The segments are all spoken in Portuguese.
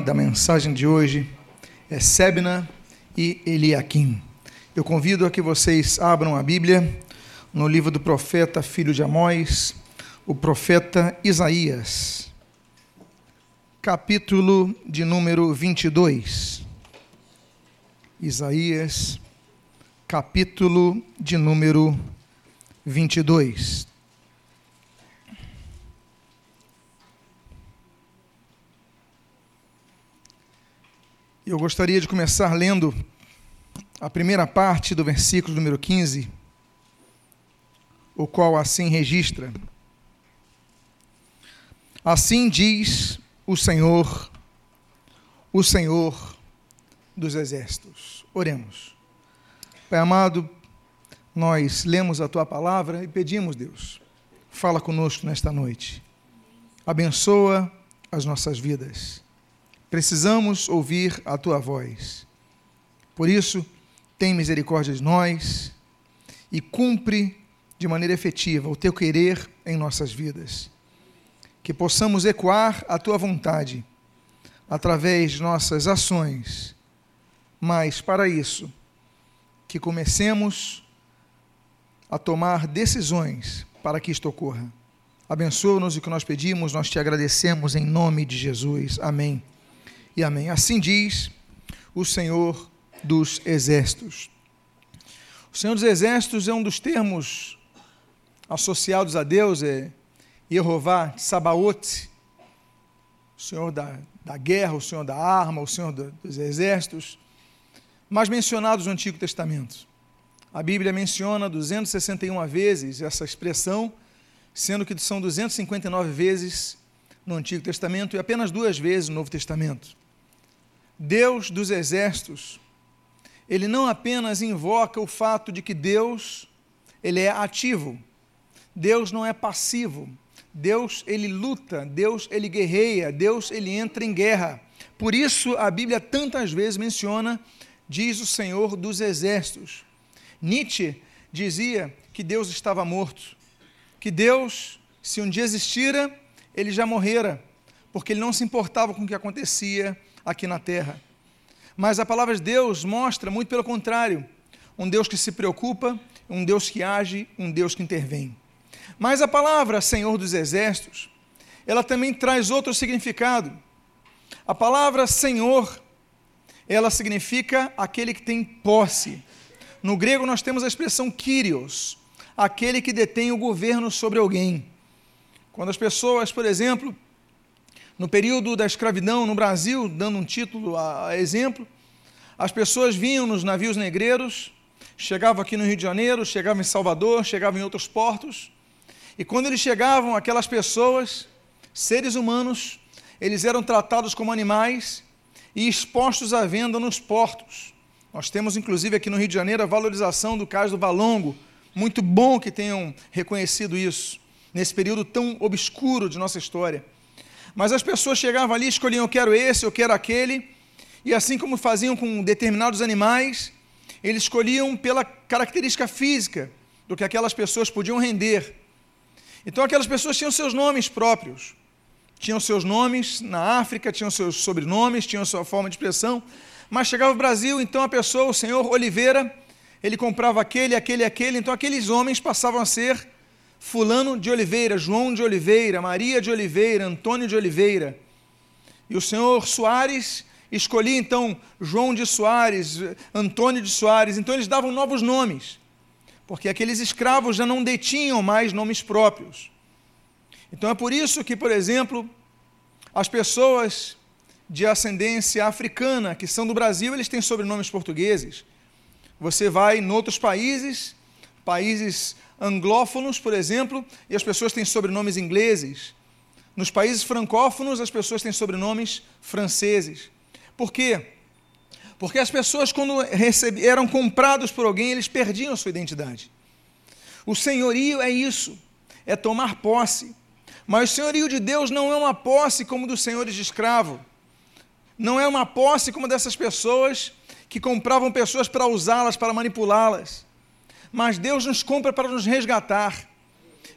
da mensagem de hoje é Sebna e Eliakim. Eu convido a que vocês abram a Bíblia no livro do profeta filho de Amós, o profeta Isaías, capítulo de número 22. Isaías, capítulo de número 22. Eu gostaria de começar lendo a primeira parte do versículo número 15, o qual assim registra: Assim diz o Senhor, o Senhor dos exércitos. Oremos. Pai amado, nós lemos a tua palavra e pedimos, Deus, fala conosco nesta noite. Abençoa as nossas vidas Precisamos ouvir a tua voz. Por isso, tem misericórdia de nós e cumpre de maneira efetiva o teu querer em nossas vidas. Que possamos ecoar a tua vontade através de nossas ações, mas para isso, que comecemos a tomar decisões para que isto ocorra. Abençoa-nos o que nós pedimos, nós te agradecemos em nome de Jesus. Amém e amém. Assim diz o Senhor dos Exércitos. O Senhor dos Exércitos é um dos termos associados a Deus, é Jeová Sabaote, o Senhor da, da guerra, o Senhor da arma, o Senhor do, dos exércitos, mais mencionados no Antigo Testamento. A Bíblia menciona 261 vezes essa expressão, sendo que são 259 vezes no Antigo Testamento e apenas duas vezes no Novo Testamento. Deus dos exércitos, ele não apenas invoca o fato de que Deus, ele é ativo. Deus não é passivo. Deus, ele luta, Deus, ele guerreia, Deus, ele entra em guerra. Por isso a Bíblia tantas vezes menciona, diz o Senhor dos exércitos. Nietzsche dizia que Deus estava morto, que Deus, se um dia existira, ele já morrera, porque ele não se importava com o que acontecia aqui na terra. Mas a palavra de Deus mostra muito pelo contrário: um Deus que se preocupa, um Deus que age, um Deus que intervém. Mas a palavra Senhor dos Exércitos, ela também traz outro significado. A palavra Senhor, ela significa aquele que tem posse. No grego nós temos a expressão Kyrios, aquele que detém o governo sobre alguém. Quando as pessoas, por exemplo, no período da escravidão no Brasil, dando um título a, exemplo, as pessoas vinham nos navios negreiros, chegavam aqui no Rio de Janeiro, chegavam em Salvador, chegavam em outros portos, e quando eles chegavam, aquelas pessoas, seres humanos, eles eram tratados como animais e expostos à venda nos portos. Nós temos, inclusive, aqui no Rio de Janeiro, a valorização do caso do Valongo. Muito bom que tenham reconhecido isso, nesse período tão obscuro de nossa história. Mas as pessoas chegavam ali, escolhiam: eu quero esse, eu quero aquele. E assim como faziam com determinados animais, eles escolhiam pela característica física do que aquelas pessoas podiam render. Então aquelas pessoas tinham seus nomes próprios. Tinham seus nomes na África, tinham seus sobrenomes, tinham sua forma de expressão. Mas chegava o Brasil, então a pessoa, o senhor Oliveira, ele comprava aquele, aquele, aquele. Então aqueles homens passavam a ser Fulano de Oliveira, João de Oliveira, Maria de Oliveira, Antônio de Oliveira. E o senhor Soares escolhia então João de Soares, Antônio de Soares. Então eles davam novos nomes, porque aqueles escravos já não detinham mais nomes próprios. Então é por isso que, por exemplo, as pessoas de ascendência africana que são do Brasil, eles têm sobrenomes portugueses. Você vai em outros países, países anglófonos, por exemplo, e as pessoas têm sobrenomes ingleses. Nos países francófonos, as pessoas têm sobrenomes franceses. Por quê? Porque as pessoas, quando eram comprados por alguém, eles perdiam sua identidade. O senhorio é isso, é tomar posse. Mas o senhorio de Deus não é uma posse como dos senhores de escravo. Não é uma posse como dessas pessoas que compravam pessoas para usá-las, para manipulá-las mas Deus nos compra para nos resgatar.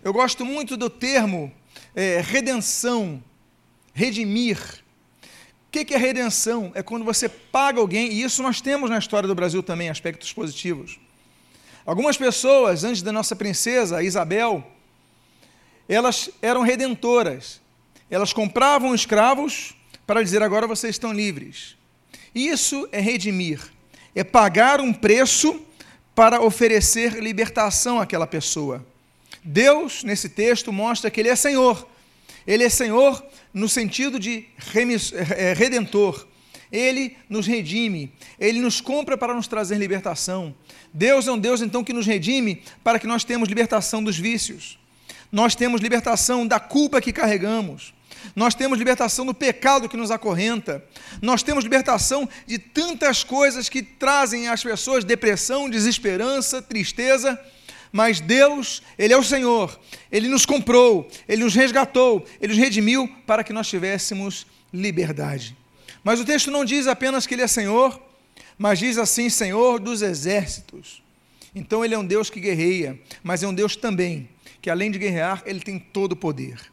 Eu gosto muito do termo é, redenção, redimir. que, que é redenção? É quando você paga alguém, e isso nós temos na história do Brasil também, aspectos positivos. Algumas pessoas, antes da nossa princesa, Isabel, elas eram redentoras. Elas compravam escravos para dizer agora vocês estão livres. Isso é redimir, é pagar um preço para oferecer libertação àquela pessoa. Deus, nesse texto, mostra que Ele é Senhor. Ele é Senhor no sentido de é, redentor. Ele nos redime, ele nos compra para nos trazer libertação. Deus é um Deus então que nos redime para que nós tenhamos libertação dos vícios. Nós temos libertação da culpa que carregamos. Nós temos libertação do pecado que nos acorrenta. Nós temos libertação de tantas coisas que trazem às pessoas depressão, desesperança, tristeza. Mas Deus, Ele é o Senhor, Ele nos comprou, Ele nos resgatou, Ele nos redimiu para que nós tivéssemos liberdade. Mas o texto não diz apenas que Ele é Senhor, mas diz assim: Senhor dos exércitos. Então Ele é um Deus que guerreia, mas é um Deus também que, além de guerrear, Ele tem todo o poder.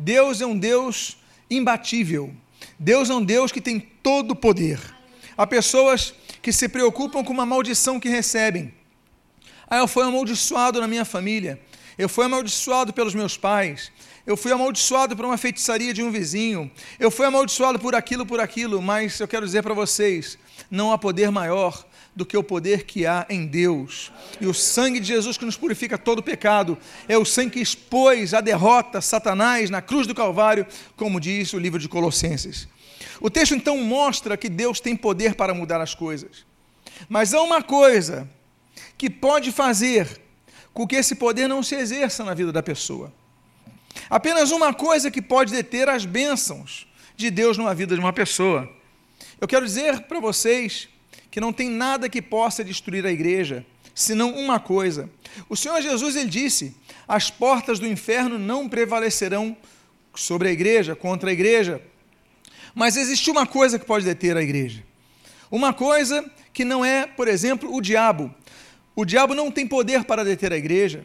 Deus é um Deus imbatível. Deus é um Deus que tem todo o poder. Há pessoas que se preocupam com uma maldição que recebem. Ah, eu fui amaldiçoado na minha família. Eu fui amaldiçoado pelos meus pais. Eu fui amaldiçoado por uma feitiçaria de um vizinho. Eu fui amaldiçoado por aquilo, por aquilo. Mas eu quero dizer para vocês: não há poder maior do que o poder que há em Deus. E o sangue de Jesus que nos purifica todo pecado é o sangue que expôs a derrota Satanás na cruz do Calvário, como diz o livro de Colossenses. O texto então mostra que Deus tem poder para mudar as coisas. Mas há uma coisa que pode fazer com que esse poder não se exerça na vida da pessoa. Apenas uma coisa que pode deter as bênçãos de Deus numa vida de uma pessoa. Eu quero dizer para vocês que não tem nada que possa destruir a igreja, senão uma coisa. O Senhor Jesus ele disse: "As portas do inferno não prevalecerão sobre a igreja, contra a igreja". Mas existe uma coisa que pode deter a igreja. Uma coisa que não é, por exemplo, o diabo. O diabo não tem poder para deter a igreja.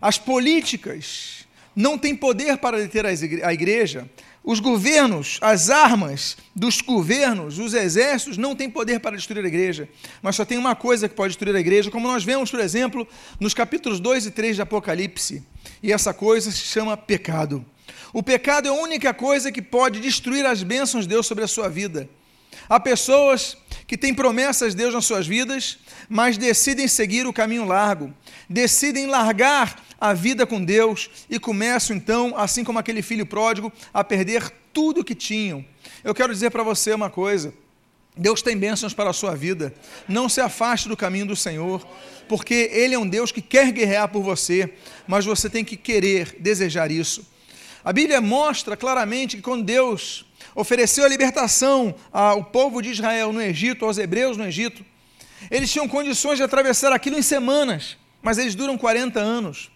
As políticas não têm poder para deter a igreja. Os governos, as armas dos governos, os exércitos não têm poder para destruir a igreja, mas só tem uma coisa que pode destruir a igreja, como nós vemos, por exemplo, nos capítulos 2 e 3 de Apocalipse. E essa coisa se chama pecado. O pecado é a única coisa que pode destruir as bênçãos de Deus sobre a sua vida. Há pessoas que têm promessas de Deus nas suas vidas, mas decidem seguir o caminho largo, decidem largar a vida com Deus e começam então, assim como aquele filho pródigo, a perder tudo o que tinham. Eu quero dizer para você uma coisa: Deus tem bênçãos para a sua vida. Não se afaste do caminho do Senhor, porque Ele é um Deus que quer guerrear por você, mas você tem que querer, desejar isso. A Bíblia mostra claramente que quando Deus ofereceu a libertação ao povo de Israel no Egito, aos hebreus no Egito. Eles tinham condições de atravessar aquilo em semanas, mas eles duram 40 anos.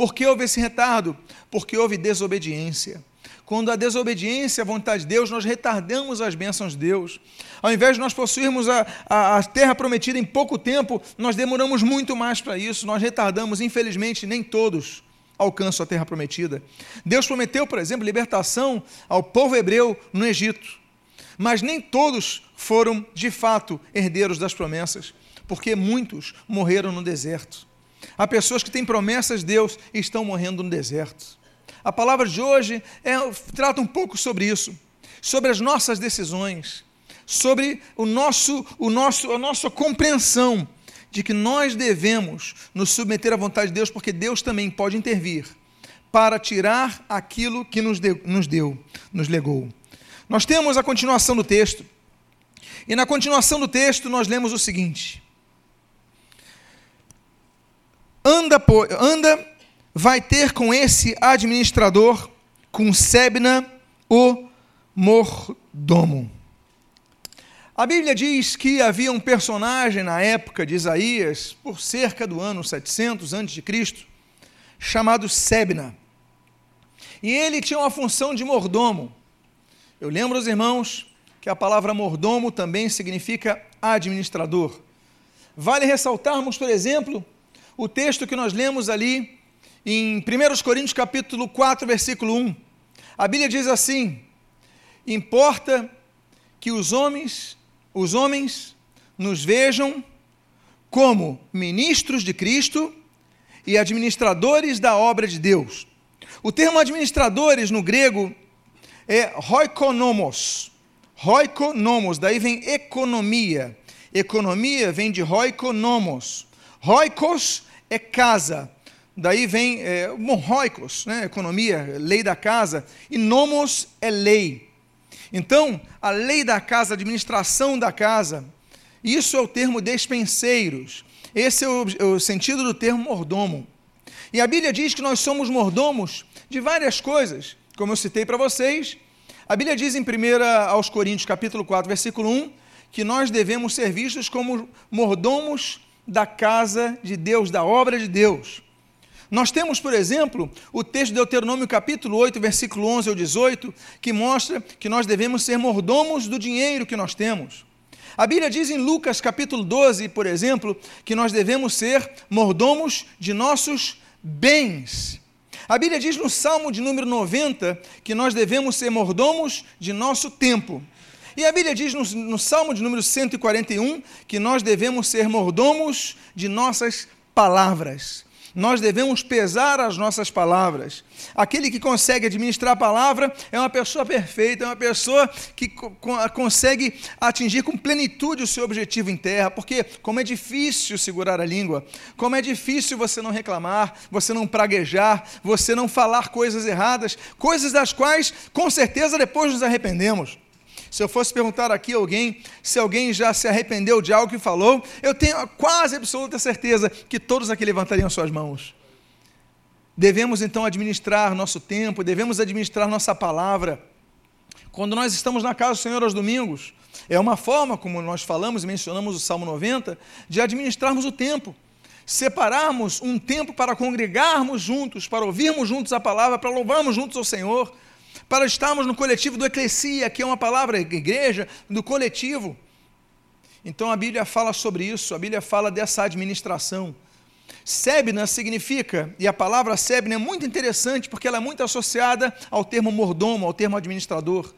Por que houve esse retardo? Porque houve desobediência. Quando a desobediência à vontade de Deus, nós retardamos as bênçãos de Deus. Ao invés de nós possuirmos a, a, a terra prometida em pouco tempo, nós demoramos muito mais para isso, nós retardamos, infelizmente, nem todos alcançam a terra prometida. Deus prometeu, por exemplo, libertação ao povo hebreu no Egito. Mas nem todos foram, de fato, herdeiros das promessas, porque muitos morreram no deserto. Há pessoas que têm promessas de Deus e estão morrendo no deserto. A palavra de hoje é, trata um pouco sobre isso, sobre as nossas decisões, sobre o nosso, o nosso, a nossa compreensão de que nós devemos nos submeter à vontade de Deus, porque Deus também pode intervir para tirar aquilo que nos nos, deu, nos legou. Nós temos a continuação do texto. E na continuação do texto nós lemos o seguinte: Anda, anda vai ter com esse administrador, com Sebna, o mordomo. A Bíblia diz que havia um personagem na época de Isaías, por cerca do ano 700 a.C., chamado Sebna. E ele tinha uma função de mordomo. Eu lembro aos irmãos que a palavra mordomo também significa administrador. Vale ressaltarmos, por exemplo, o texto que nós lemos ali em 1 Coríntios capítulo 4, versículo 1. A Bíblia diz assim: Importa que os homens, os homens nos vejam como ministros de Cristo e administradores da obra de Deus. O termo administradores no grego é roikonomos. Roikonomos, daí vem economia. Economia vem de roikonomos. Roikos é casa. Daí vem, é, bom, roikos, né, economia, lei da casa. E nomos é lei. Então, a lei da casa, a administração da casa, isso é o termo despenseiros. Esse é o, o sentido do termo mordomo. E a Bíblia diz que nós somos mordomos de várias coisas, como eu citei para vocês. A Bíblia diz em 1 aos Coríntios, capítulo 4, versículo 1, que nós devemos ser vistos como mordomos da casa de Deus, da obra de Deus. Nós temos, por exemplo, o texto de Deuteronômio capítulo 8, versículo 11 ao 18, que mostra que nós devemos ser mordomos do dinheiro que nós temos. A Bíblia diz em Lucas capítulo 12, por exemplo, que nós devemos ser mordomos de nossos bens. A Bíblia diz no Salmo de número 90 que nós devemos ser mordomos de nosso tempo. E a Bíblia diz no, no Salmo de número 141 que nós devemos ser mordomos de nossas palavras. Nós devemos pesar as nossas palavras. Aquele que consegue administrar a palavra é uma pessoa perfeita, é uma pessoa que co consegue atingir com plenitude o seu objetivo em terra, porque como é difícil segurar a língua, como é difícil você não reclamar, você não praguejar, você não falar coisas erradas, coisas das quais com certeza depois nos arrependemos. Se eu fosse perguntar aqui a alguém se alguém já se arrependeu de algo que falou, eu tenho quase absoluta certeza que todos aqui levantariam suas mãos. Devemos então administrar nosso tempo, devemos administrar nossa palavra. Quando nós estamos na casa do Senhor aos domingos, é uma forma, como nós falamos e mencionamos o Salmo 90, de administrarmos o tempo. Separarmos um tempo para congregarmos juntos, para ouvirmos juntos a palavra, para louvarmos juntos ao Senhor para estarmos no coletivo do eclesia, que é uma palavra igreja, do coletivo. Então a Bíblia fala sobre isso, a Bíblia fala dessa administração. Sebna significa, e a palavra Sebna é muito interessante porque ela é muito associada ao termo mordomo, ao termo administrador.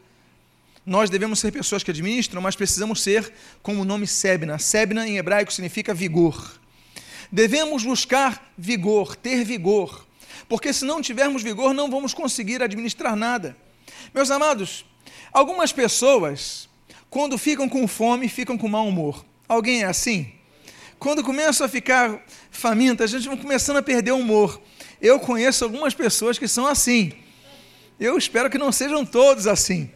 Nós devemos ser pessoas que administram, mas precisamos ser como o nome Sebna. Sebna em hebraico significa vigor. Devemos buscar vigor, ter vigor porque se não tivermos vigor, não vamos conseguir administrar nada. Meus amados, algumas pessoas, quando ficam com fome, ficam com mau humor. Alguém é assim? Quando começam a ficar famintas, a gente vai começando a perder o humor. Eu conheço algumas pessoas que são assim. Eu espero que não sejam todos assim.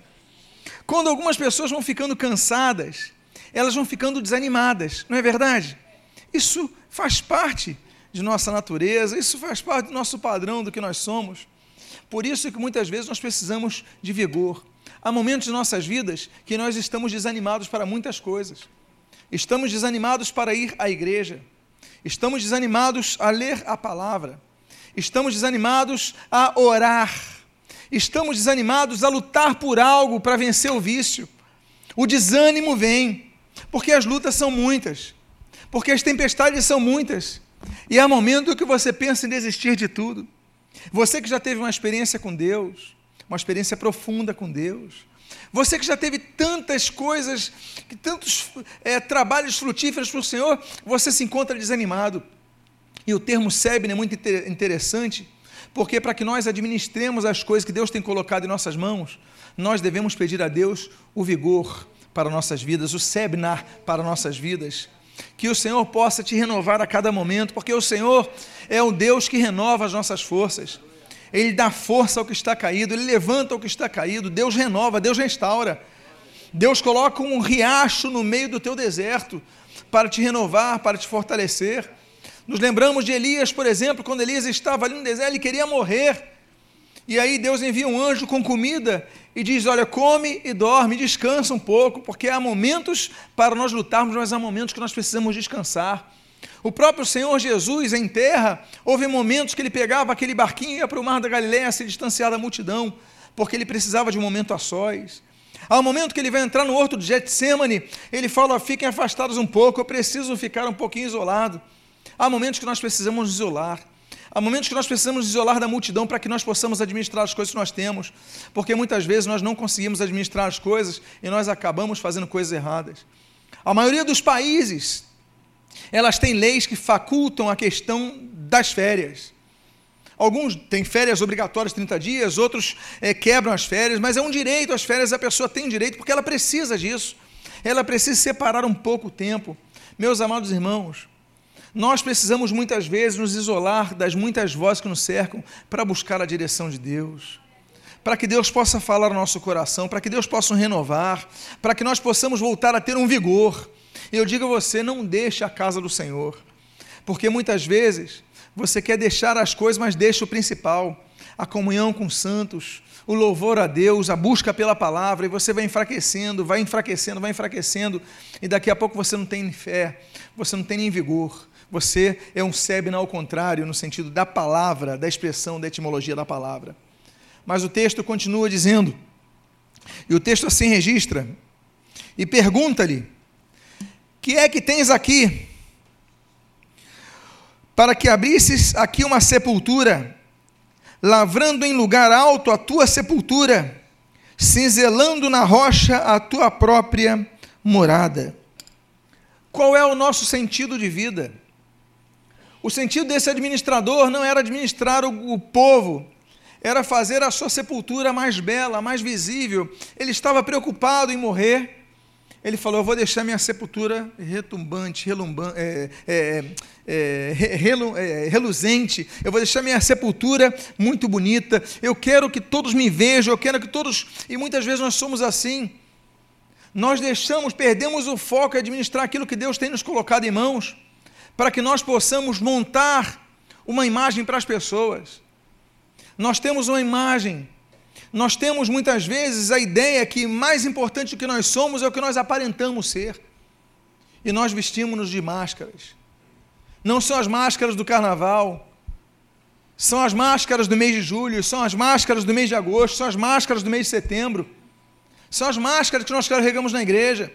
Quando algumas pessoas vão ficando cansadas, elas vão ficando desanimadas, não é verdade? Isso faz parte de nossa natureza, isso faz parte do nosso padrão do que nós somos. Por isso que muitas vezes nós precisamos de vigor. Há momentos em nossas vidas que nós estamos desanimados para muitas coisas. Estamos desanimados para ir à igreja. Estamos desanimados a ler a palavra. Estamos desanimados a orar. Estamos desanimados a lutar por algo para vencer o vício. O desânimo vem, porque as lutas são muitas, porque as tempestades são muitas. E há momento que você pensa em desistir de tudo. Você que já teve uma experiência com Deus, uma experiência profunda com Deus. Você que já teve tantas coisas, tantos é, trabalhos frutíferos para o Senhor, você se encontra desanimado. E o termo SEBN é muito interessante, porque para que nós administremos as coisas que Deus tem colocado em nossas mãos, nós devemos pedir a Deus o vigor para nossas vidas, o SEBNAR para nossas vidas que o Senhor possa te renovar a cada momento, porque o Senhor é o Deus que renova as nossas forças. Ele dá força ao que está caído, ele levanta o que está caído, Deus renova, Deus restaura. Deus coloca um riacho no meio do teu deserto para te renovar, para te fortalecer. Nos lembramos de Elias, por exemplo, quando Elias estava ali no deserto, ele queria morrer. E aí Deus envia um anjo com comida e diz: Olha, come e dorme, descansa um pouco, porque há momentos para nós lutarmos, mas há momentos que nós precisamos descansar. O próprio Senhor Jesus, em terra, houve momentos que ele pegava aquele barquinho e ia para o mar da Galiléia se distanciar da multidão, porque ele precisava de um momento a sós. Há um momento que ele vai entrar no horto de Getsemane, ele fala: fiquem afastados um pouco, eu preciso ficar um pouquinho isolado. Há momentos que nós precisamos isolar. Há momentos que nós precisamos isolar da multidão para que nós possamos administrar as coisas que nós temos, porque muitas vezes nós não conseguimos administrar as coisas e nós acabamos fazendo coisas erradas. A maioria dos países, elas têm leis que facultam a questão das férias. Alguns têm férias obrigatórias 30 dias, outros é, quebram as férias, mas é um direito, as férias a pessoa tem direito porque ela precisa disso. Ela precisa separar um pouco o tempo. Meus amados irmãos, nós precisamos muitas vezes nos isolar das muitas vozes que nos cercam para buscar a direção de Deus. Para que Deus possa falar ao nosso coração, para que Deus possa renovar, para que nós possamos voltar a ter um vigor. Eu digo a você: não deixe a casa do Senhor, porque muitas vezes você quer deixar as coisas, mas deixa o principal, a comunhão com os santos, o louvor a Deus, a busca pela palavra, e você vai enfraquecendo, vai enfraquecendo, vai enfraquecendo, e daqui a pouco você não tem fé, você não tem nem vigor, você é um Sebna ao contrário, no sentido da palavra, da expressão, da etimologia da palavra. Mas o texto continua dizendo, e o texto assim registra, e pergunta-lhe: Que é que tens aqui? Para que abrisses aqui uma sepultura, lavrando em lugar alto a tua sepultura, cinzelando na rocha a tua própria morada. Qual é o nosso sentido de vida? O sentido desse administrador não era administrar o, o povo, era fazer a sua sepultura mais bela, mais visível. Ele estava preocupado em morrer. Ele falou: Eu vou deixar minha sepultura retumbante, relumbante, é, é, é, relu, é, reluzente. Eu vou deixar minha sepultura muito bonita. Eu quero que todos me vejam. Eu quero que todos. E muitas vezes nós somos assim. Nós deixamos, perdemos o foco em administrar aquilo que Deus tem nos colocado em mãos para que nós possamos montar uma imagem para as pessoas. Nós temos uma imagem, nós temos muitas vezes a ideia que mais importante do que nós somos é o que nós aparentamos ser. E nós vestimos-nos de máscaras. Não são as máscaras do carnaval, são as máscaras do mês de julho, são as máscaras do mês de agosto, são as máscaras do mês de setembro, são as máscaras que nós carregamos na igreja.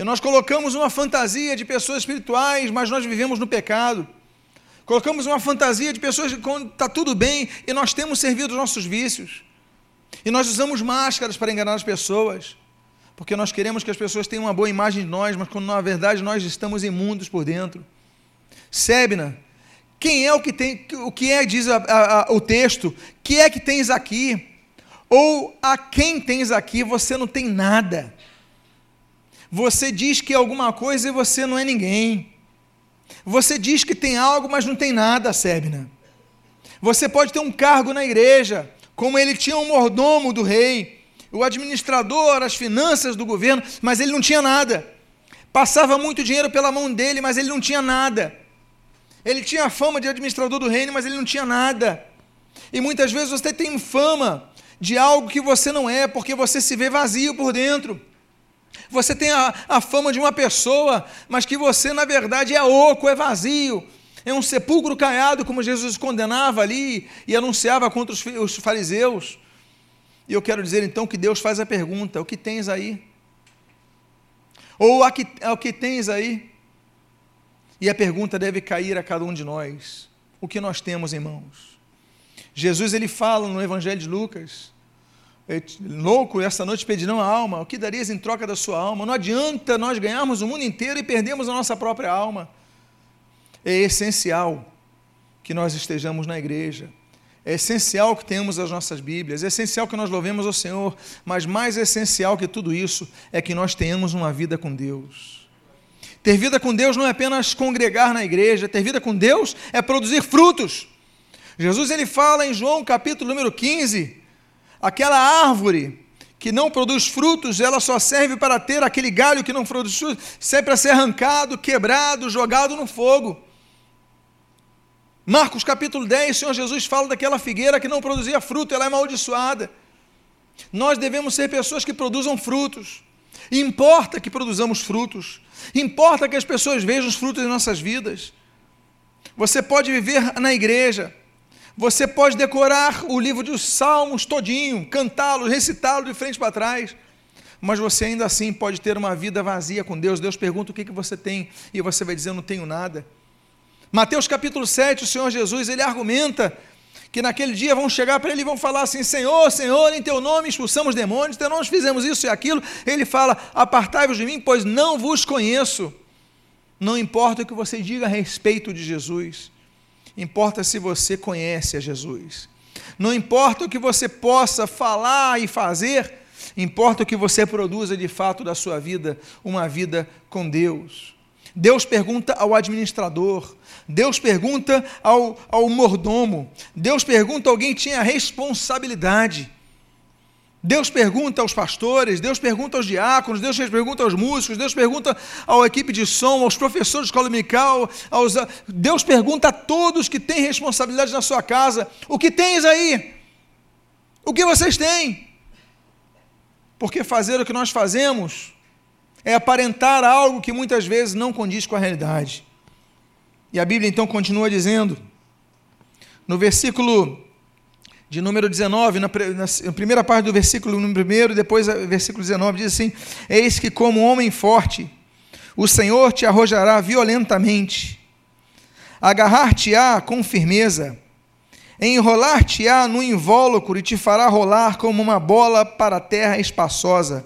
E nós colocamos uma fantasia de pessoas espirituais, mas nós vivemos no pecado. Colocamos uma fantasia de pessoas quando está tudo bem e nós temos servido os nossos vícios. E nós usamos máscaras para enganar as pessoas, porque nós queremos que as pessoas tenham uma boa imagem de nós, mas quando na verdade nós estamos imundos por dentro. Sebna, quem é o que tem, o que é, diz a, a, a, o texto, que é que tens aqui? Ou a quem tens aqui, você não tem nada. Você diz que é alguma coisa e você não é ninguém. Você diz que tem algo, mas não tem nada, Sebna. Você pode ter um cargo na igreja, como ele tinha um mordomo do rei, o administrador, as finanças do governo, mas ele não tinha nada. Passava muito dinheiro pela mão dele, mas ele não tinha nada. Ele tinha a fama de administrador do reino, mas ele não tinha nada. E muitas vezes você tem fama de algo que você não é, porque você se vê vazio por dentro. Você tem a, a fama de uma pessoa, mas que você, na verdade, é oco, é vazio. É um sepulcro caiado, como Jesus condenava ali e anunciava contra os, os fariseus. E eu quero dizer então que Deus faz a pergunta: o que tens aí? Ou que, o que tens aí? E a pergunta deve cair a cada um de nós: o que nós temos em mãos? Jesus ele fala no Evangelho de Lucas louco, esta noite pedirão a alma, o que darias em troca da sua alma? Não adianta nós ganharmos o mundo inteiro e perdermos a nossa própria alma. É essencial que nós estejamos na igreja, é essencial que tenhamos as nossas Bíblias, é essencial que nós louvemos ao Senhor, mas mais essencial que tudo isso é que nós tenhamos uma vida com Deus. Ter vida com Deus não é apenas congregar na igreja, ter vida com Deus é produzir frutos. Jesus ele fala em João capítulo número 15, Aquela árvore que não produz frutos, ela só serve para ter aquele galho que não produz frutos, serve para ser arrancado, quebrado, jogado no fogo. Marcos capítulo 10, o Senhor Jesus fala daquela figueira que não produzia fruto, ela é amaldiçoada. Nós devemos ser pessoas que produzam frutos. Importa que produzamos frutos. Importa que as pessoas vejam os frutos em nossas vidas. Você pode viver na igreja, você pode decorar o livro dos Salmos todinho, cantá-lo, recitá-lo de frente para trás, mas você ainda assim pode ter uma vida vazia com Deus. Deus pergunta o que, que você tem e você vai dizer: Eu não tenho nada. Mateus capítulo 7, o Senhor Jesus, ele argumenta que naquele dia vão chegar para ele e vão falar assim: Senhor, Senhor, em teu nome expulsamos demônios, em teu nome fizemos isso e aquilo. Ele fala: Apartai-vos de mim, pois não vos conheço. Não importa o que você diga a respeito de Jesus, importa se você conhece a Jesus. Não importa o que você possa falar e fazer, importa o que você produza de fato da sua vida, uma vida com Deus. Deus pergunta ao administrador, Deus pergunta ao, ao mordomo, Deus pergunta a alguém que tinha responsabilidade. Deus pergunta aos pastores, Deus pergunta aos diáconos, Deus pergunta aos músicos, Deus pergunta à equipe de som, aos professores de escola dominical, aos, Deus pergunta a todos que têm responsabilidade na sua casa: o que tens aí? O que vocês têm? Porque fazer o que nós fazemos é aparentar algo que muitas vezes não condiz com a realidade. E a Bíblia então continua dizendo, no versículo de número 19, na, primeira parte do versículo primeiro, depois versículo 19, diz assim: Eis que, como homem forte, o Senhor te arrojará violentamente, agarrar-te-á com firmeza, enrolar-te-á no invólucro e te fará rolar como uma bola para a terra espaçosa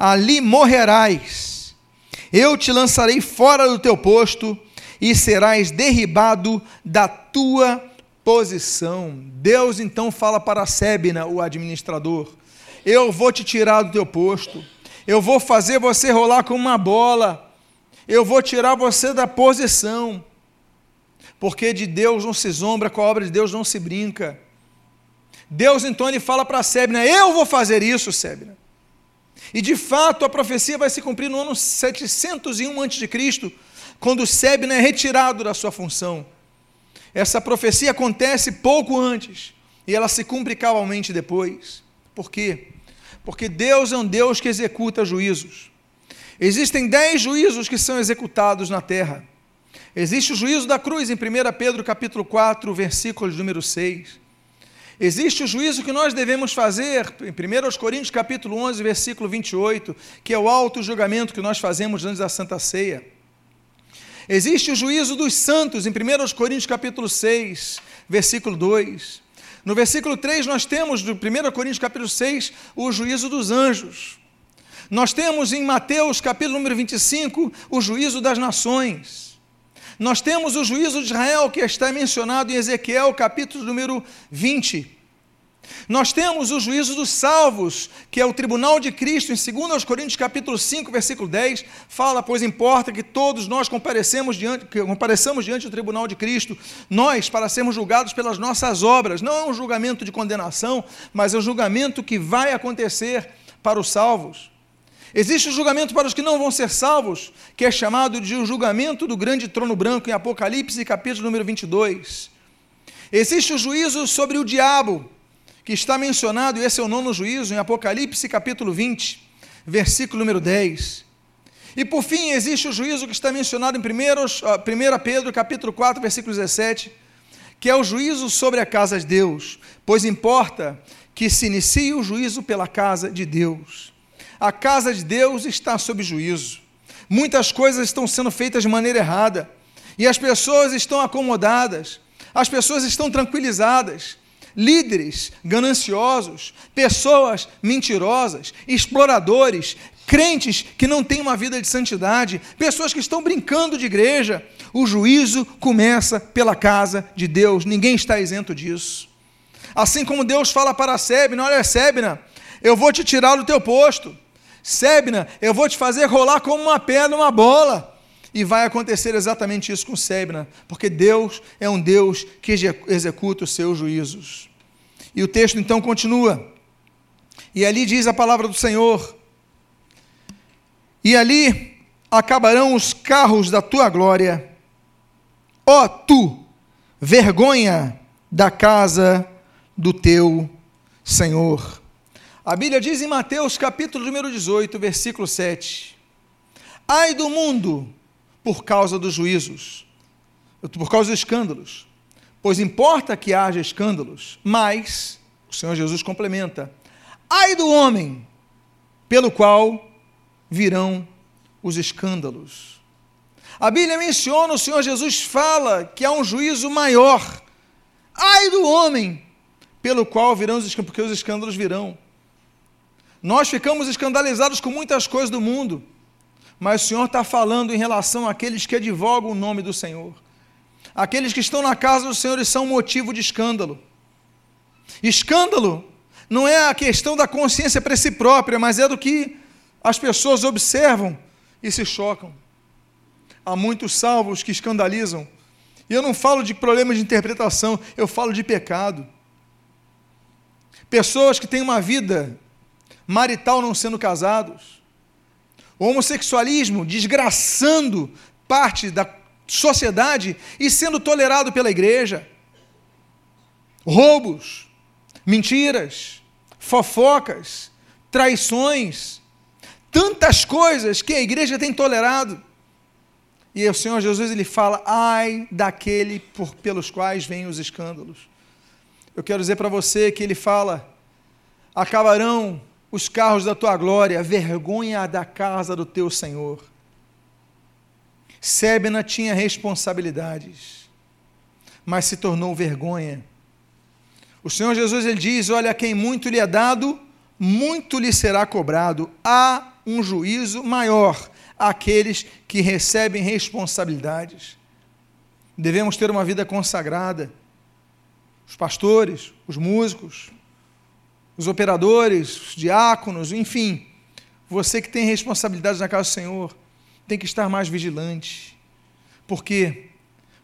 ali morrerás. Eu te lançarei fora do teu posto e serás derribado da tua posição. Deus então fala para Sebna, o administrador: Eu vou te tirar do teu posto, eu vou fazer você rolar como uma bola, eu vou tirar você da posição, porque de Deus não se zombra, com a obra de Deus não se brinca. Deus então ele fala para Sebna: Eu vou fazer isso, Sebna. E de fato a profecia vai se cumprir no ano 701 a.C., quando Sebna é retirado da sua função. Essa profecia acontece pouco antes e ela se cumpre cabalmente depois. Por quê? Porque Deus é um Deus que executa juízos. Existem dez juízos que são executados na terra. Existe o juízo da cruz em 1 Pedro capítulo 4, versículo número 6. Existe o juízo que nós devemos fazer, em 1 Coríntios capítulo 11, versículo 28, que é o alto julgamento que nós fazemos antes da Santa Ceia. Existe o juízo dos santos, em 1 Coríntios capítulo 6, versículo 2. No versículo 3, nós temos, do 1 Coríntios capítulo 6, o juízo dos anjos. Nós temos em Mateus capítulo número 25, o juízo das nações. Nós temos o juízo de Israel que está mencionado em Ezequiel, capítulo número 20. Nós temos o juízo dos salvos, que é o tribunal de Cristo, em 2 Coríntios capítulo 5, versículo 10, fala, pois importa que todos nós comparecemos diante, que compareçamos diante do tribunal de Cristo, nós, para sermos julgados pelas nossas obras. Não é um julgamento de condenação, mas é um julgamento que vai acontecer para os salvos. Existe o julgamento para os que não vão ser salvos, que é chamado de o julgamento do grande trono branco em Apocalipse, capítulo número 22. Existe o juízo sobre o diabo, que está mencionado, e esse é o nono juízo, em Apocalipse, capítulo 20, versículo número 10. E por fim, existe o juízo que está mencionado em 1 Pedro, capítulo 4, versículo 17, que é o juízo sobre a casa de Deus, pois importa que se inicie o juízo pela casa de Deus. A casa de Deus está sob juízo. Muitas coisas estão sendo feitas de maneira errada. E as pessoas estão acomodadas. As pessoas estão tranquilizadas. Líderes gananciosos, pessoas mentirosas, exploradores, crentes que não têm uma vida de santidade, pessoas que estão brincando de igreja. O juízo começa pela casa de Deus, ninguém está isento disso. Assim como Deus fala para Sebna: Olha, Sebna, eu vou te tirar do teu posto. Sebna, eu vou te fazer rolar como uma pedra, uma bola. E vai acontecer exatamente isso com Sebna, porque Deus é um Deus que executa os seus juízos. E o texto então continua. E ali diz a palavra do Senhor: E ali acabarão os carros da tua glória, ó tu, vergonha da casa do teu Senhor. A Bíblia diz em Mateus capítulo número 18, versículo 7: Ai do mundo por causa dos juízos, por causa dos escândalos, pois importa que haja escândalos, mas, o Senhor Jesus complementa, ai do homem pelo qual virão os escândalos. A Bíblia menciona, o Senhor Jesus fala que há um juízo maior. Ai do homem pelo qual virão os escândalos, porque os escândalos virão. Nós ficamos escandalizados com muitas coisas do mundo, mas o Senhor está falando em relação àqueles que advogam o nome do Senhor. Aqueles que estão na casa do Senhor e são motivo de escândalo. Escândalo não é a questão da consciência para si própria, mas é do que as pessoas observam e se chocam. Há muitos salvos que escandalizam. E eu não falo de problemas de interpretação, eu falo de pecado. Pessoas que têm uma vida marital não sendo casados. O homossexualismo desgraçando parte da sociedade e sendo tolerado pela igreja. Roubos, mentiras, fofocas, traições, tantas coisas que a igreja tem tolerado. E o Senhor Jesus ele fala: "Ai daquele por, pelos quais vêm os escândalos". Eu quero dizer para você que ele fala: "Acabarão os carros da tua glória, vergonha da casa do teu Senhor". Sébena tinha responsabilidades, mas se tornou vergonha. O Senhor Jesus ele diz: Olha, quem muito lhe é dado, muito lhe será cobrado. Há um juízo maior àqueles que recebem responsabilidades. Devemos ter uma vida consagrada. Os pastores, os músicos, os operadores, os diáconos, enfim, você que tem responsabilidades na casa do Senhor, tem que estar mais vigilante. Por quê?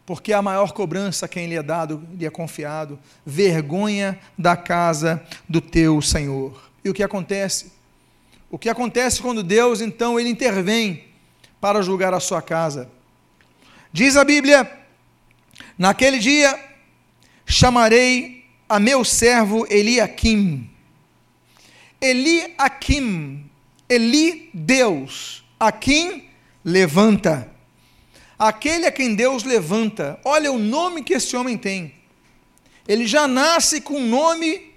Porque a maior cobrança a quem lhe é dado, lhe é confiado, vergonha da casa do teu Senhor. E o que acontece? O que acontece quando Deus, então, ele intervém para julgar a sua casa? Diz a Bíblia: Naquele dia chamarei a meu servo Eliakim. Eliakim, Eli Deus, Akim levanta. Aquele a quem Deus levanta. Olha o nome que esse homem tem. Ele já nasce com o nome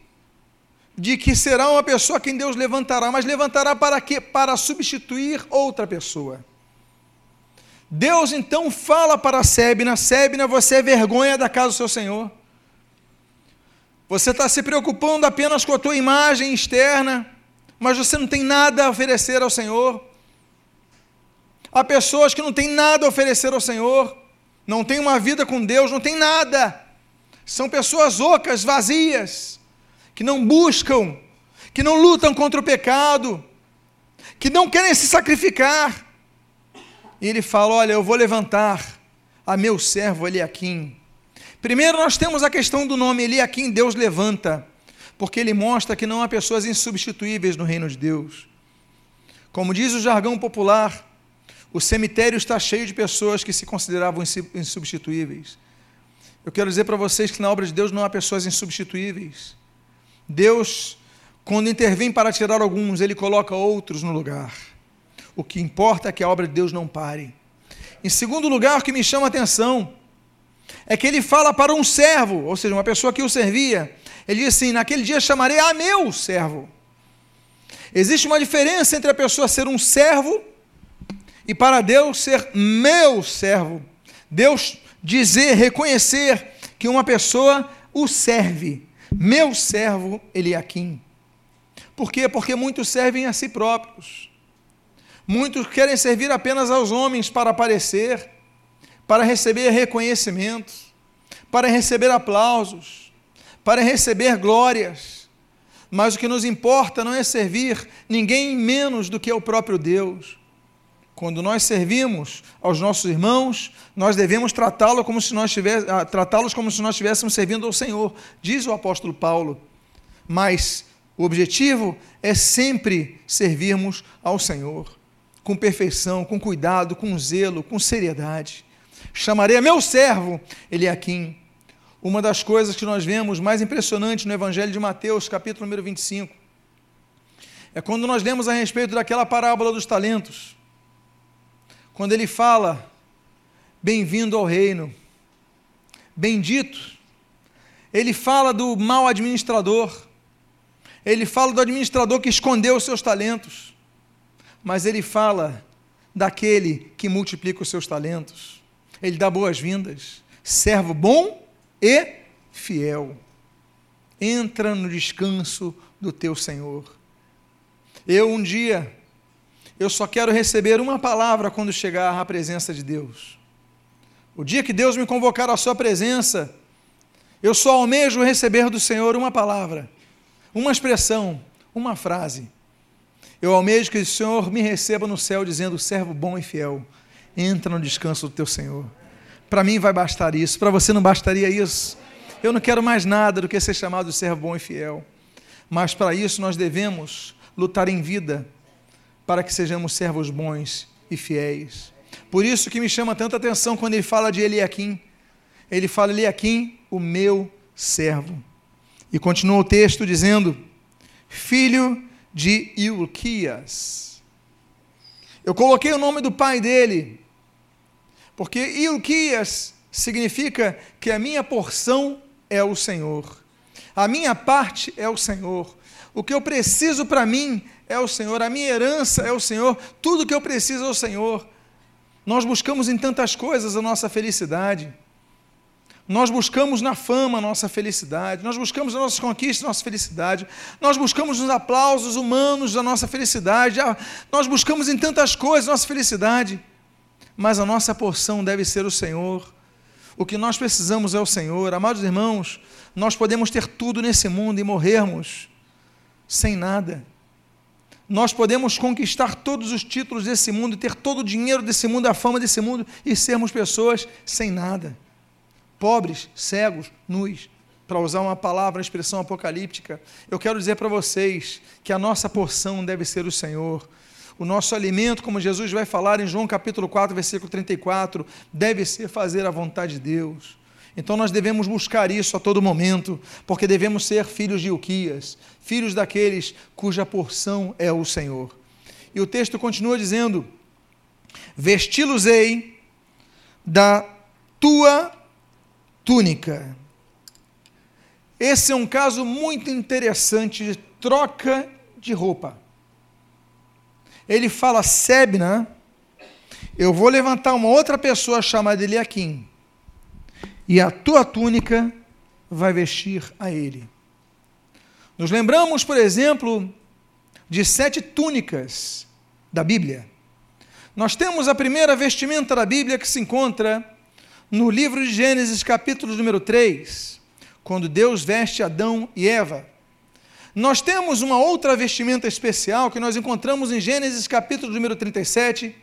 de que será uma pessoa a quem Deus levantará, mas levantará para quê? Para substituir outra pessoa. Deus então fala para Sébina: Sébina, você é vergonha da casa do seu Senhor. Você está se preocupando apenas com a tua imagem externa, mas você não tem nada a oferecer ao Senhor. Há pessoas que não têm nada a oferecer ao Senhor, não têm uma vida com Deus, não têm nada. São pessoas ocas, vazias, que não buscam, que não lutam contra o pecado, que não querem se sacrificar. E ele fala: Olha, eu vou levantar a meu servo Eliakim. Primeiro, nós temos a questão do nome Eliakim, Deus levanta, porque ele mostra que não há pessoas insubstituíveis no reino de Deus. Como diz o jargão popular, o cemitério está cheio de pessoas que se consideravam insubstituíveis. Eu quero dizer para vocês que na obra de Deus não há pessoas insubstituíveis. Deus, quando intervém para tirar alguns, ele coloca outros no lugar. O que importa é que a obra de Deus não pare. Em segundo lugar, o que me chama a atenção é que ele fala para um servo, ou seja, uma pessoa que o servia. Ele diz assim: Naquele dia chamarei a meu servo. Existe uma diferença entre a pessoa ser um servo e para Deus ser meu servo. Deus dizer, reconhecer que uma pessoa o serve. Meu servo Eliakim. Por quê? Porque muitos servem a si próprios. Muitos querem servir apenas aos homens para aparecer, para receber reconhecimentos, para receber aplausos, para receber glórias. Mas o que nos importa não é servir ninguém menos do que o próprio Deus. Quando nós servimos aos nossos irmãos, nós devemos tratá-los como se nós ah, tratá-los como se nós estivéssemos servindo ao Senhor, diz o apóstolo Paulo. Mas o objetivo é sempre servirmos ao Senhor, com perfeição, com cuidado, com zelo, com seriedade. Chamarei a meu servo Eliakim. Uma das coisas que nós vemos mais impressionante no Evangelho de Mateus, capítulo número 25, é quando nós lemos a respeito daquela parábola dos talentos. Quando ele fala, bem-vindo ao reino, bendito, ele fala do mau administrador, ele fala do administrador que escondeu os seus talentos, mas ele fala daquele que multiplica os seus talentos. Ele dá boas-vindas. Servo bom e fiel. Entra no descanso do teu Senhor. Eu um dia, eu só quero receber uma palavra quando chegar à presença de Deus. O dia que Deus me convocar à sua presença, eu só almejo receber do Senhor uma palavra, uma expressão, uma frase. Eu almejo que o Senhor me receba no céu dizendo: servo bom e fiel, entra no descanso do teu Senhor. Para mim vai bastar isso, para você não bastaria isso. Eu não quero mais nada do que ser chamado de servo bom e fiel. Mas para isso nós devemos lutar em vida, para que sejamos servos bons e fiéis. Por isso que me chama tanta atenção quando ele fala de Eliakim. Ele fala Eliakim, o meu servo. E continua o texto dizendo: filho de Ilquias. Eu coloquei o nome do pai dele, porque Ilquias significa que a minha porção é o Senhor, a minha parte é o Senhor, o que eu preciso para mim é o Senhor, a minha herança é o Senhor, tudo que eu preciso é o Senhor. Nós buscamos em tantas coisas a nossa felicidade. Nós buscamos na fama a nossa felicidade, nós buscamos nas nossas conquistas a nossa felicidade, nós buscamos nos aplausos humanos a nossa felicidade, nós buscamos em tantas coisas a nossa felicidade, mas a nossa porção deve ser o Senhor. O que nós precisamos é o Senhor. Amados irmãos, nós podemos ter tudo nesse mundo e morrermos sem nada. Nós podemos conquistar todos os títulos desse mundo, ter todo o dinheiro desse mundo, a fama desse mundo e sermos pessoas sem nada pobres, cegos, nus. Para usar uma palavra, uma expressão apocalíptica, eu quero dizer para vocês que a nossa porção deve ser o Senhor. O nosso alimento, como Jesus vai falar em João capítulo 4, versículo 34, deve ser fazer a vontade de Deus. Então nós devemos buscar isso a todo momento, porque devemos ser filhos de Uquias, filhos daqueles cuja porção é o Senhor. E o texto continua dizendo: Vesti-los-ei da tua túnica. Esse é um caso muito interessante de troca de roupa. Ele fala, Sebna, eu vou levantar uma outra pessoa chamada Eliakim, e a tua túnica vai vestir a ele. Nos lembramos, por exemplo, de sete túnicas da Bíblia. Nós temos a primeira vestimenta da Bíblia que se encontra no livro de Gênesis, capítulo número 3, quando Deus veste Adão e Eva, nós temos uma outra vestimenta especial que nós encontramos em Gênesis, capítulo número 37,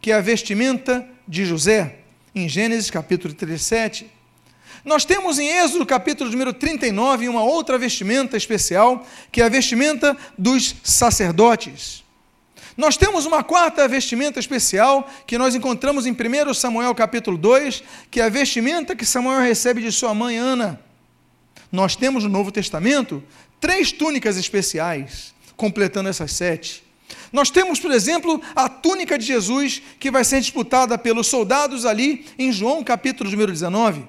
que é a vestimenta de José, em Gênesis, capítulo 37. Nós temos em Êxodo, capítulo número 39, uma outra vestimenta especial, que é a vestimenta dos sacerdotes. Nós temos uma quarta vestimenta especial que nós encontramos em 1 Samuel capítulo 2, que é a vestimenta que Samuel recebe de sua mãe Ana. Nós temos no Novo Testamento três túnicas especiais, completando essas sete. Nós temos, por exemplo, a túnica de Jesus, que vai ser disputada pelos soldados ali em João capítulo número 19.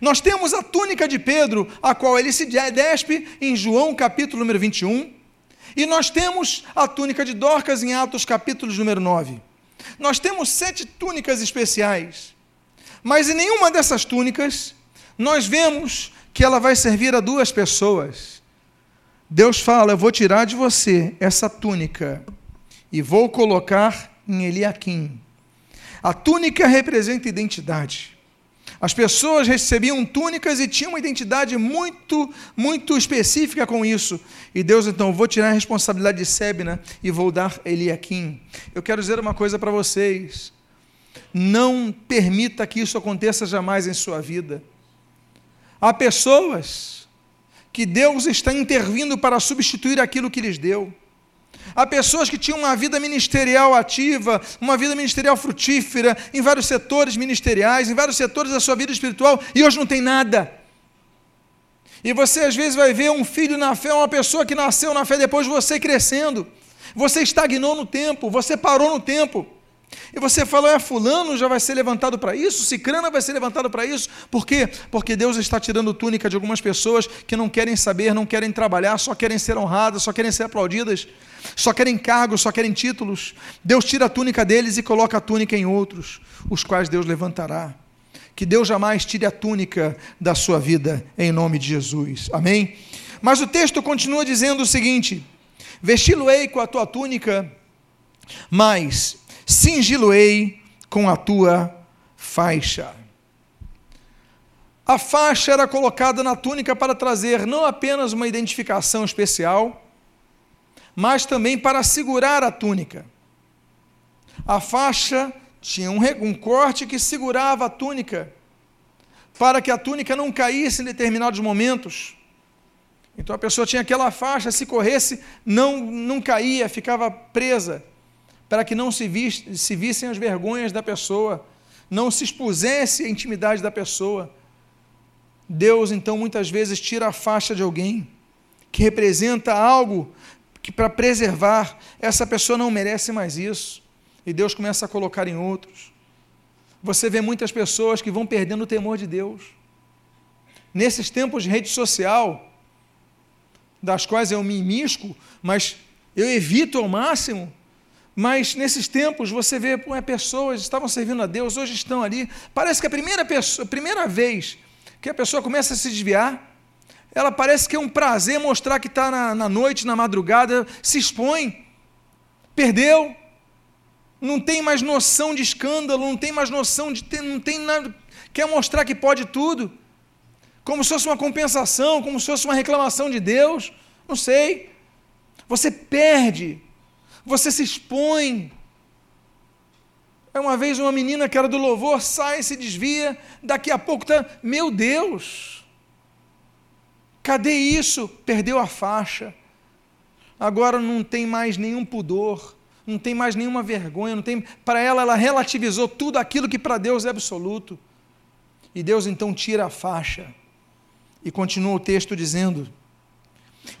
Nós temos a túnica de Pedro, a qual ele se despe em João capítulo número 21. E nós temos a túnica de Dorcas em Atos capítulo número 9. Nós temos sete túnicas especiais. Mas em nenhuma dessas túnicas nós vemos que ela vai servir a duas pessoas. Deus fala: Eu vou tirar de você essa túnica e vou colocar em Eliakim. A túnica representa identidade. As pessoas recebiam túnicas e tinham uma identidade muito, muito específica com isso. E Deus, então, vou tirar a responsabilidade de Sebna e vou dar Eliakim. Eu quero dizer uma coisa para vocês. Não permita que isso aconteça jamais em sua vida. Há pessoas que Deus está intervindo para substituir aquilo que lhes deu. Há pessoas que tinham uma vida ministerial ativa, uma vida ministerial frutífera, em vários setores ministeriais, em vários setores da sua vida espiritual, e hoje não tem nada. E você às vezes vai ver um filho na fé, uma pessoa que nasceu na fé depois de você crescendo. Você estagnou no tempo, você parou no tempo. E você fala, é fulano já vai ser levantado para isso, cicrana vai ser levantado para isso. Por quê? Porque Deus está tirando túnica de algumas pessoas que não querem saber, não querem trabalhar, só querem ser honradas, só querem ser aplaudidas, só querem cargos, só querem títulos. Deus tira a túnica deles e coloca a túnica em outros, os quais Deus levantará. Que Deus jamais tire a túnica da sua vida, em nome de Jesus. Amém? Mas o texto continua dizendo o seguinte: Vesti-lo-ei com a tua túnica, mas cingi-lo-ei com a tua faixa. A faixa era colocada na túnica para trazer não apenas uma identificação especial, mas também para segurar a túnica. A faixa tinha um, um corte que segurava a túnica, para que a túnica não caísse em determinados momentos. Então a pessoa tinha aquela faixa, se corresse, não, não caía, ficava presa para que não se, se vissem as vergonhas da pessoa, não se expusesse a intimidade da pessoa. Deus, então, muitas vezes tira a faixa de alguém que representa algo que, para preservar, essa pessoa não merece mais isso. E Deus começa a colocar em outros. Você vê muitas pessoas que vão perdendo o temor de Deus. Nesses tempos de rede social, das quais eu me imisco, mas eu evito ao máximo, mas nesses tempos você vê é, pessoas estavam servindo a Deus, hoje estão ali. Parece que a primeira, pessoa, primeira vez que a pessoa começa a se desviar, ela parece que é um prazer mostrar que está na, na noite, na madrugada, se expõe, perdeu, não tem mais noção de escândalo, não tem mais noção de ter, não tem nada, quer mostrar que pode tudo, como se fosse uma compensação, como se fosse uma reclamação de Deus, não sei. Você perde você se expõe. É uma vez uma menina que era do louvor, sai, se desvia, daqui a pouco está, meu Deus, cadê isso? Perdeu a faixa. Agora não tem mais nenhum pudor, não tem mais nenhuma vergonha, não tem. Para ela, ela relativizou tudo aquilo que para Deus é absoluto. E Deus então tira a faixa. E continua o texto dizendo: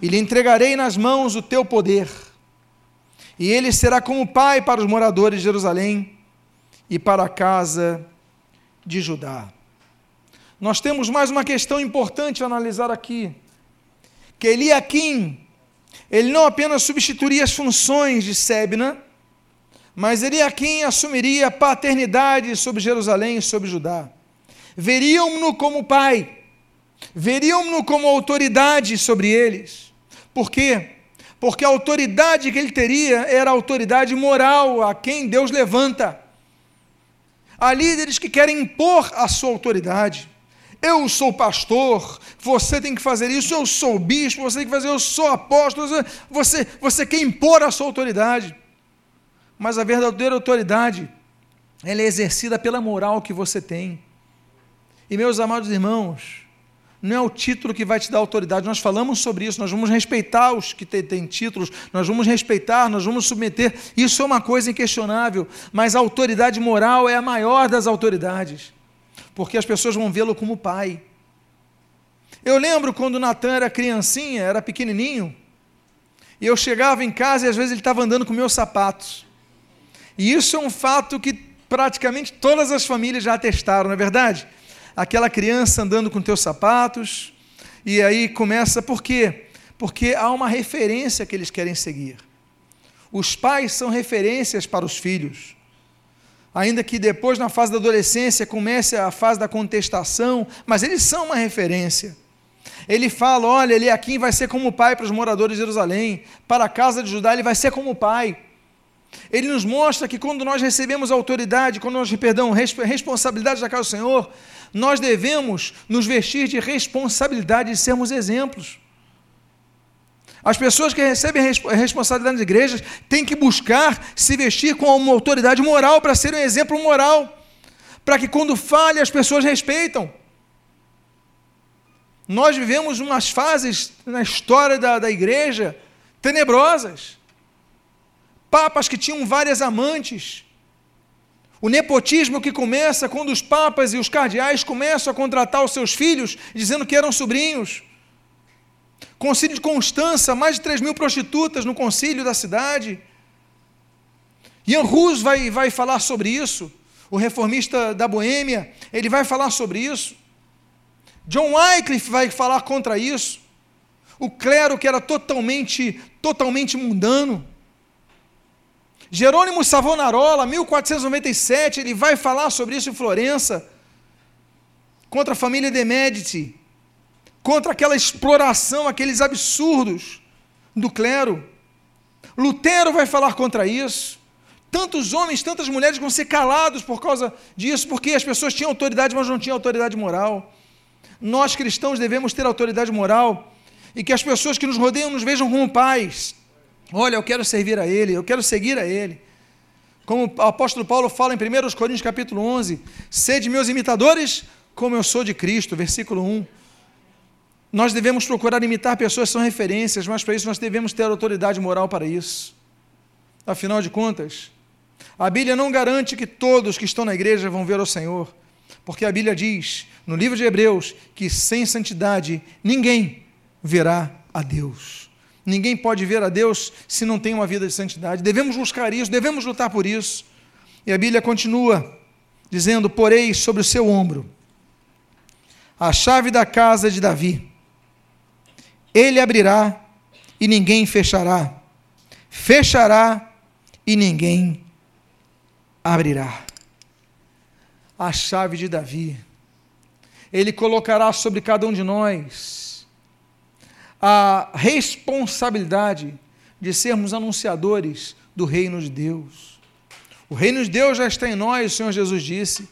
E lhe entregarei nas mãos o teu poder e ele será como pai para os moradores de Jerusalém e para a casa de Judá. Nós temos mais uma questão importante a analisar aqui, que Eliakim, ele não apenas substituiria as funções de Sebna, mas Eliakim assumiria paternidade sobre Jerusalém e sobre Judá. Veriam-no como pai, veriam-no como autoridade sobre eles. Por quê? Porque a autoridade que ele teria era a autoridade moral a quem Deus levanta. Há líderes que querem impor a sua autoridade. Eu sou pastor, você tem que fazer isso, eu sou bispo, você tem que fazer, eu sou apóstolo, você, você quer impor a sua autoridade. Mas a verdadeira autoridade, ela é exercida pela moral que você tem. E meus amados irmãos, não é o título que vai te dar autoridade. Nós falamos sobre isso, nós vamos respeitar os que têm títulos, nós vamos respeitar, nós vamos submeter. Isso é uma coisa inquestionável, mas a autoridade moral é a maior das autoridades, porque as pessoas vão vê-lo como pai. Eu lembro quando Natan era criancinha, era pequenininho, e eu chegava em casa e às vezes ele estava andando com meus sapatos. E isso é um fato que praticamente todas as famílias já atestaram, não é verdade? Aquela criança andando com teus sapatos, e aí começa, por quê? Porque há uma referência que eles querem seguir. Os pais são referências para os filhos. Ainda que depois, na fase da adolescência, comece a fase da contestação, mas eles são uma referência. Ele fala: olha, ele aqui vai ser como pai para os moradores de Jerusalém, para a casa de Judá, ele vai ser como pai. Ele nos mostra que quando nós recebemos autoridade, quando nós, perdão, responsabilidade da casa do Senhor, nós devemos nos vestir de responsabilidade e sermos exemplos. As pessoas que recebem responsabilidade nas igrejas têm que buscar se vestir com uma autoridade moral para ser um exemplo moral, para que quando falhe as pessoas respeitam. Nós vivemos umas fases na história da, da igreja tenebrosas. Papas que tinham várias amantes, o nepotismo que começa quando os papas e os cardeais começam a contratar os seus filhos, dizendo que eram sobrinhos. Concílio de Constança, mais de 3 mil prostitutas no concílio da cidade. Ian Rus vai, vai falar sobre isso. O reformista da Boêmia, ele vai falar sobre isso. John Wycliffe vai falar contra isso. O clero que era totalmente, totalmente mundano. Jerônimo Savonarola, 1497, ele vai falar sobre isso em Florença, contra a família de Medici, contra aquela exploração, aqueles absurdos do clero. Lutero vai falar contra isso. Tantos homens, tantas mulheres vão ser calados por causa disso, porque as pessoas tinham autoridade, mas não tinham autoridade moral. Nós cristãos devemos ter autoridade moral e que as pessoas que nos rodeiam nos vejam como pais. Olha, eu quero servir a Ele, eu quero seguir a Ele. Como o apóstolo Paulo fala em 1 Coríntios capítulo 11, sede meus imitadores, como eu sou de Cristo, versículo 1. Nós devemos procurar imitar pessoas que são referências, mas para isso nós devemos ter autoridade moral para isso. Afinal de contas, a Bíblia não garante que todos que estão na igreja vão ver o Senhor, porque a Bíblia diz, no livro de Hebreus, que sem santidade ninguém verá a Deus. Ninguém pode ver a Deus se não tem uma vida de santidade. Devemos buscar isso, devemos lutar por isso. E a Bíblia continua dizendo: Porei sobre o seu ombro a chave da casa de Davi. Ele abrirá e ninguém fechará. Fechará e ninguém abrirá. A chave de Davi. Ele colocará sobre cada um de nós a responsabilidade de sermos anunciadores do reino de Deus. O reino de Deus já está em nós, o Senhor Jesus disse.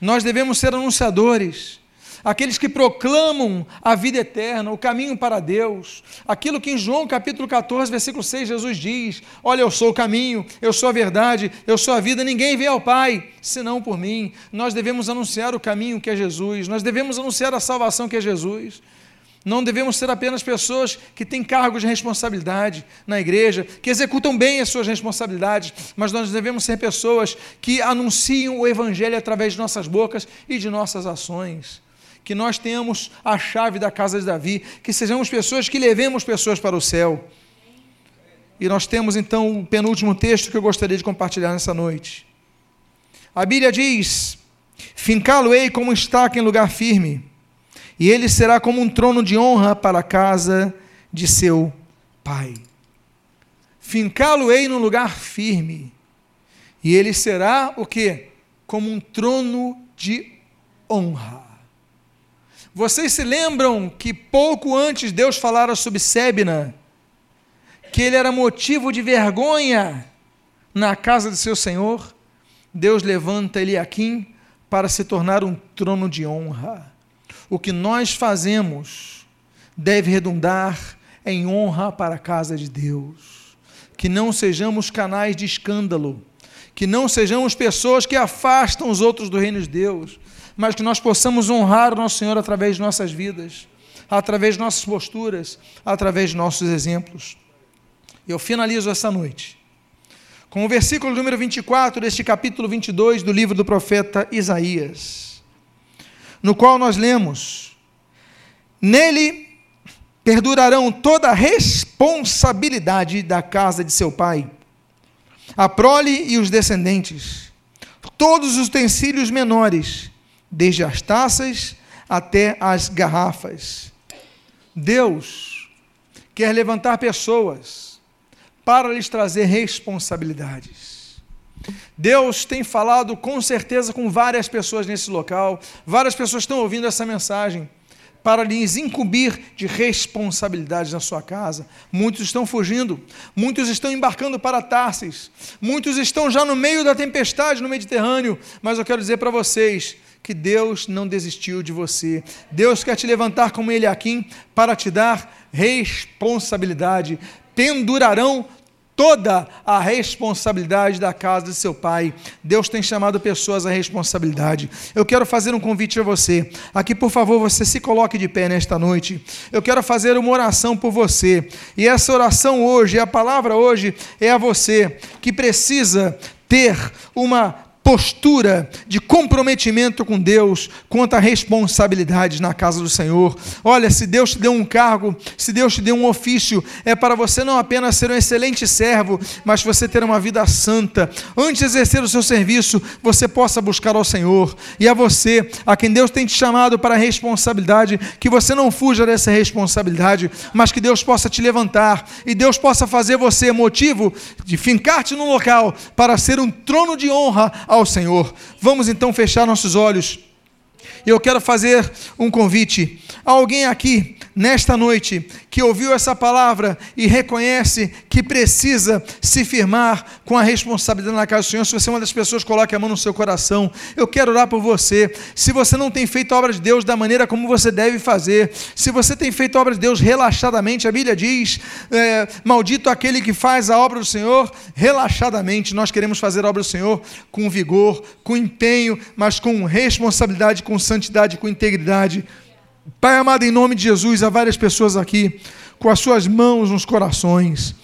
Nós devemos ser anunciadores, aqueles que proclamam a vida eterna, o caminho para Deus. Aquilo que em João capítulo 14, versículo 6, Jesus diz: Olha, eu sou o caminho, eu sou a verdade, eu sou a vida, ninguém vê ao Pai senão por mim. Nós devemos anunciar o caminho que é Jesus, nós devemos anunciar a salvação que é Jesus. Não devemos ser apenas pessoas que têm cargos de responsabilidade na igreja, que executam bem as suas responsabilidades, mas nós devemos ser pessoas que anunciam o Evangelho através de nossas bocas e de nossas ações. Que nós tenhamos a chave da casa de Davi, que sejamos pessoas que levemos pessoas para o céu. E nós temos então o penúltimo texto que eu gostaria de compartilhar nessa noite. A Bíblia diz: Fincá-lo-ei como estaca em lugar firme e ele será como um trono de honra para a casa de seu pai. Fincá-lo-ei num lugar firme, e ele será o que? Como um trono de honra. Vocês se lembram que pouco antes Deus falara sobre Sebna, que ele era motivo de vergonha na casa de seu Senhor? Deus levanta Eliakim para se tornar um trono de honra o que nós fazemos deve redundar em honra para a casa de Deus. Que não sejamos canais de escândalo, que não sejamos pessoas que afastam os outros do reino de Deus, mas que nós possamos honrar o nosso Senhor através de nossas vidas, através de nossas posturas, através de nossos exemplos. Eu finalizo essa noite com o versículo número 24 deste capítulo 22 do livro do profeta Isaías no qual nós lemos: Nele perdurarão toda a responsabilidade da casa de seu pai, a prole e os descendentes, todos os utensílios menores, desde as taças até as garrafas. Deus quer levantar pessoas para lhes trazer responsabilidades. Deus tem falado com certeza com várias pessoas nesse local, várias pessoas estão ouvindo essa mensagem para lhes incumbir de responsabilidades na sua casa. Muitos estão fugindo, muitos estão embarcando para Tarsis, muitos estão já no meio da tempestade no Mediterrâneo, mas eu quero dizer para vocês que Deus não desistiu de você. Deus quer te levantar como ele aqui para te dar responsabilidade. Pendurarão toda a responsabilidade da casa de seu pai. Deus tem chamado pessoas à responsabilidade. Eu quero fazer um convite a você. Aqui, por favor, você se coloque de pé nesta noite. Eu quero fazer uma oração por você. E essa oração hoje, a palavra hoje é a você que precisa ter uma postura de comprometimento com Deus quanto a responsabilidades na casa do Senhor. Olha, se Deus te deu um cargo, se Deus te deu um ofício, é para você não apenas ser um excelente servo, mas você ter uma vida santa. Antes de exercer o seu serviço, você possa buscar ao Senhor. E a você, a quem Deus tem te chamado para a responsabilidade, que você não fuja dessa responsabilidade, mas que Deus possa te levantar e Deus possa fazer você motivo de fincar-te num local para ser um trono de honra ao Senhor. Vamos então fechar nossos olhos. Eu quero fazer um convite alguém aqui nesta noite que ouviu essa palavra e reconhece que precisa se firmar com a responsabilidade na casa do Senhor. Se você é uma das pessoas, coloque a mão no seu coração. Eu quero orar por você. Se você não tem feito a obra de Deus da maneira como você deve fazer, se você tem feito a obra de Deus relaxadamente, a Bíblia diz: é, Maldito aquele que faz a obra do Senhor relaxadamente. Nós queremos fazer a obra do Senhor com vigor, com empenho, mas com responsabilidade, com santidade, com integridade. Pai amado, em nome de Jesus, há várias pessoas aqui com as suas mãos nos corações.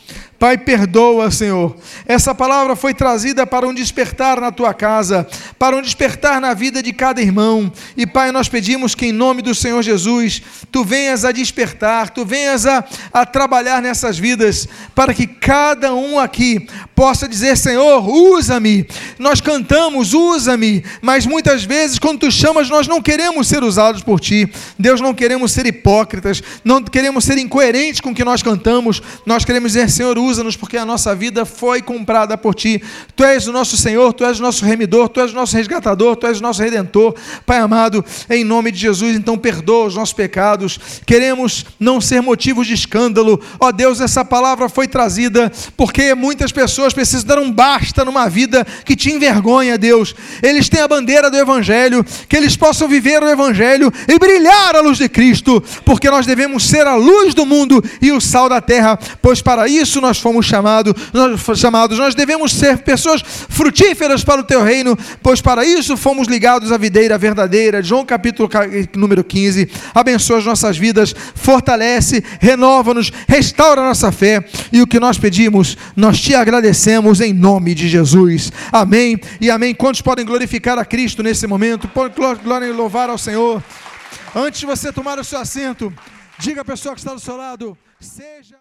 Pai, perdoa, Senhor. Essa palavra foi trazida para um despertar na tua casa, para um despertar na vida de cada irmão. E, Pai, nós pedimos que, em nome do Senhor Jesus, tu venhas a despertar, tu venhas a, a trabalhar nessas vidas, para que cada um aqui possa dizer: Senhor, usa-me. Nós cantamos, usa-me, mas muitas vezes, quando tu chamas, nós não queremos ser usados por ti. Deus, não queremos ser hipócritas, não queremos ser incoerentes com o que nós cantamos, nós queremos dizer: Senhor, usa usa-nos porque a nossa vida foi comprada por Ti. Tu és o nosso Senhor, Tu és o nosso remidor, Tu és o nosso resgatador, Tu és o nosso redentor. Pai amado, em nome de Jesus, então perdoa os nossos pecados. Queremos não ser motivos de escândalo. Ó Deus, essa palavra foi trazida porque muitas pessoas precisam dar um basta numa vida que te envergonha, Deus. Eles têm a bandeira do Evangelho, que eles possam viver o Evangelho e brilhar a luz de Cristo, porque nós devemos ser a luz do mundo e o sal da terra, pois para isso nós fomos chamado, nós, chamados. Nós devemos ser pessoas frutíferas para o teu reino, pois para isso fomos ligados à videira verdadeira. João capítulo número 15. Abençoa as nossas vidas, fortalece, renova-nos, restaura a nossa fé. E o que nós pedimos, nós te agradecemos em nome de Jesus. Amém e amém. Quantos podem glorificar a Cristo nesse momento? Podem glória e louvar ao Senhor. Antes de você tomar o seu assento, diga à pessoa que está do seu lado, seja.